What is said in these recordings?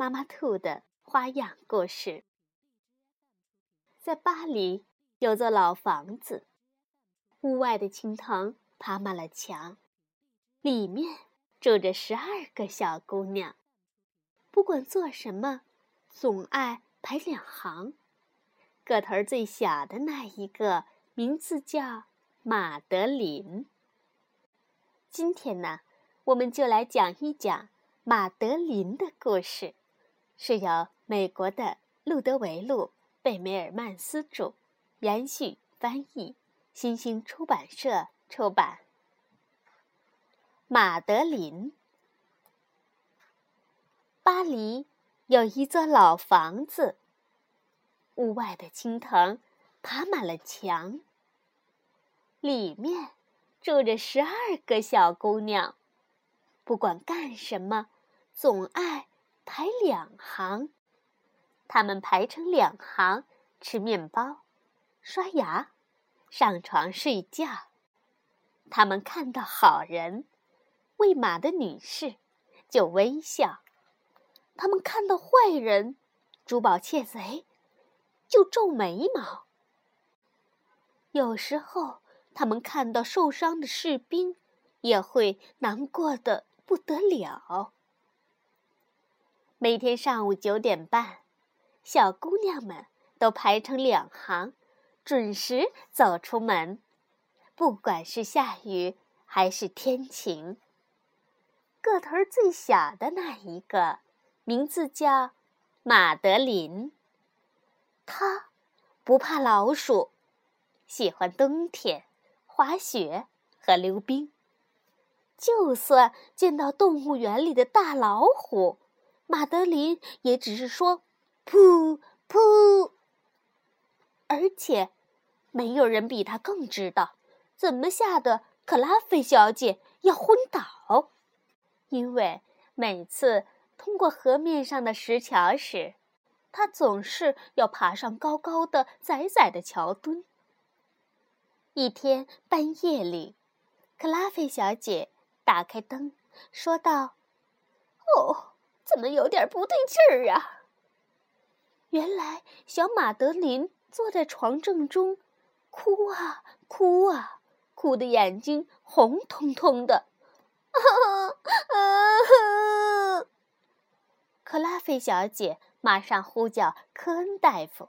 妈妈兔的花样故事。在巴黎有座老房子，屋外的青藤爬满了墙，里面住着十二个小姑娘。不管做什么，总爱排两行。个头最小的那一个，名字叫马德琳。今天呢，我们就来讲一讲马德琳的故事。是由美国的路德维路·贝梅尔曼斯著，延续翻译，新兴出版社出版。马德琳，巴黎有一座老房子，屋外的青藤爬满了墙，里面住着十二个小姑娘，不管干什么，总爱。排两行，他们排成两行吃面包、刷牙、上床睡觉。他们看到好人，喂马的女士就微笑；他们看到坏人，珠宝窃贼就皱眉毛。有时候，他们看到受伤的士兵，也会难过的不得了。每天上午九点半，小姑娘们都排成两行，准时走出门，不管是下雨还是天晴。个头最小的那一个，名字叫马德琳。她不怕老鼠，喜欢冬天滑雪和溜冰。就算见到动物园里的大老虎。马德琳也只是说“噗噗”，而且没有人比他更知道怎么吓得克拉菲小姐要昏倒。因为每次通过河面上的石桥时，他总是要爬上高高的、窄窄的桥墩。一天半夜里，克拉菲小姐打开灯，说道：“哦。”怎么有点不对劲儿啊？原来小马德琳坐在床正中，哭啊哭啊，哭得眼睛红彤彤的。克拉菲小姐马上呼叫科恩大夫，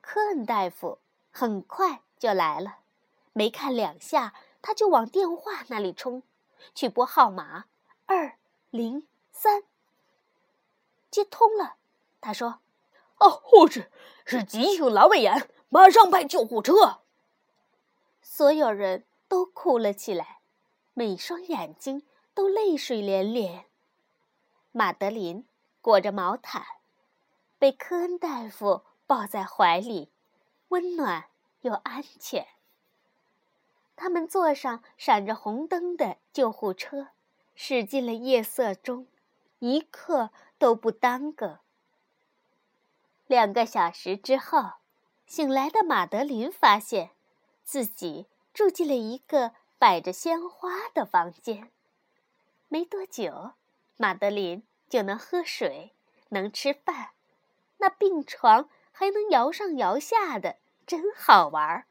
科恩大夫很快就来了，没看两下，他就往电话那里冲，去拨号码二零三。接通了，他说：“哦，护士，是急性阑尾炎，马上派救护车。”所有人都哭了起来，每双眼睛都泪水连连。马德琳裹着毛毯，被科恩大夫抱在怀里，温暖又安全。他们坐上闪着红灯的救护车，驶进了夜色中，一刻。都不耽搁。两个小时之后，醒来的马德琳发现自己住进了一个摆着鲜花的房间。没多久，马德琳就能喝水，能吃饭，那病床还能摇上摇下的，真好玩儿。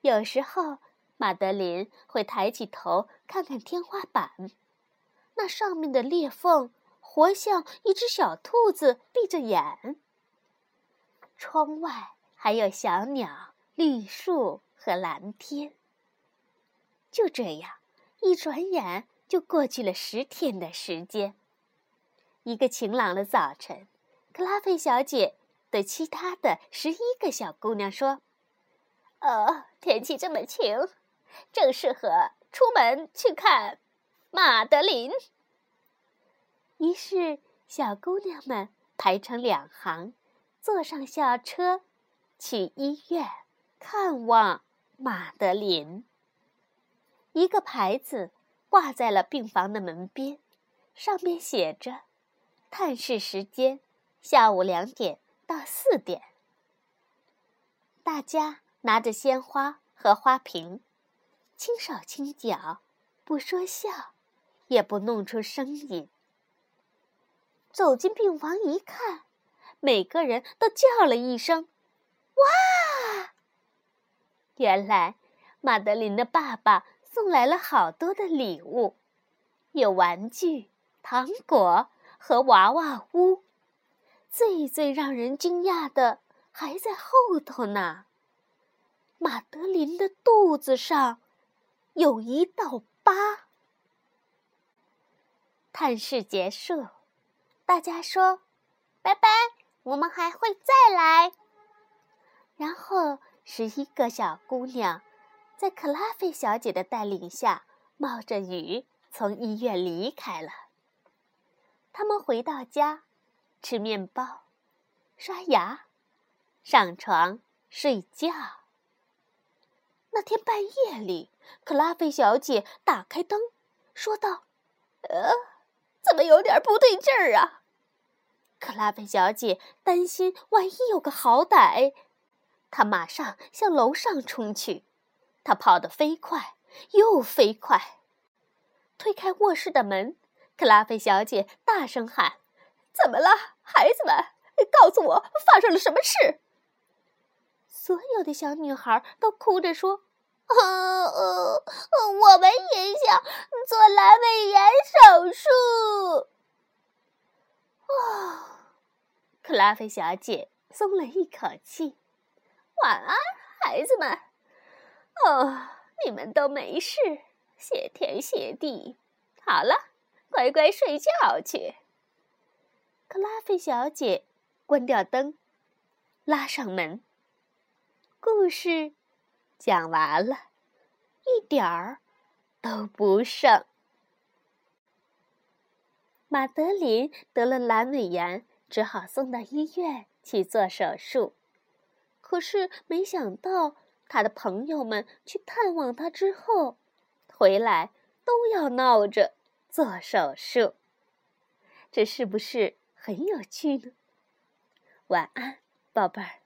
有时候，马德琳会抬起头看看天花板，那上面的裂缝。活像一只小兔子闭着眼。窗外还有小鸟、绿树和蓝天。就这样，一转眼就过去了十天的时间。一个晴朗的早晨，克拉菲小姐对其他的十一个小姑娘说：“呃，天气这么晴，正适合出门去看马德琳。”于是，小姑娘们排成两行，坐上校车，去医院看望马德琳。一个牌子挂在了病房的门边，上面写着：“探视时间下午两点到四点。”大家拿着鲜花和花瓶，轻手轻脚，不说笑，也不弄出声音。走进病房一看，每个人都叫了一声：“哇！”原来马德琳的爸爸送来了好多的礼物，有玩具、糖果和娃娃屋。最最让人惊讶的。还在后头呢。马德琳的肚子上有一道疤。探视结束，大家说：“拜拜，我们还会再来。”然后十一个小姑娘，在克拉菲小姐的带领下，冒着雨从医院离开了。他们回到家，吃面包，刷牙。上床睡觉。那天半夜里，克拉菲小姐打开灯，说道：“呃，怎么有点不对劲儿啊？”克拉菲小姐担心万一有个好歹，她马上向楼上冲去。她跑得飞快又飞快，推开卧室的门，克拉菲小姐大声喊：“怎么了，孩子们？告诉我发生了什么事！”所有的小女孩都哭着说：“呃呃，我们也想做阑尾炎手术。”哦，克拉菲小姐松了一口气。晚安，孩子们。哦，你们都没事，谢天谢地。好了，乖乖睡觉去。克拉菲小姐关掉灯，拉上门。故事讲完了，一点儿都不剩。马德琳得了阑尾炎，只好送到医院去做手术。可是没想到，他的朋友们去探望他之后，回来都要闹着做手术。这是不是很有趣呢？晚安，宝贝儿。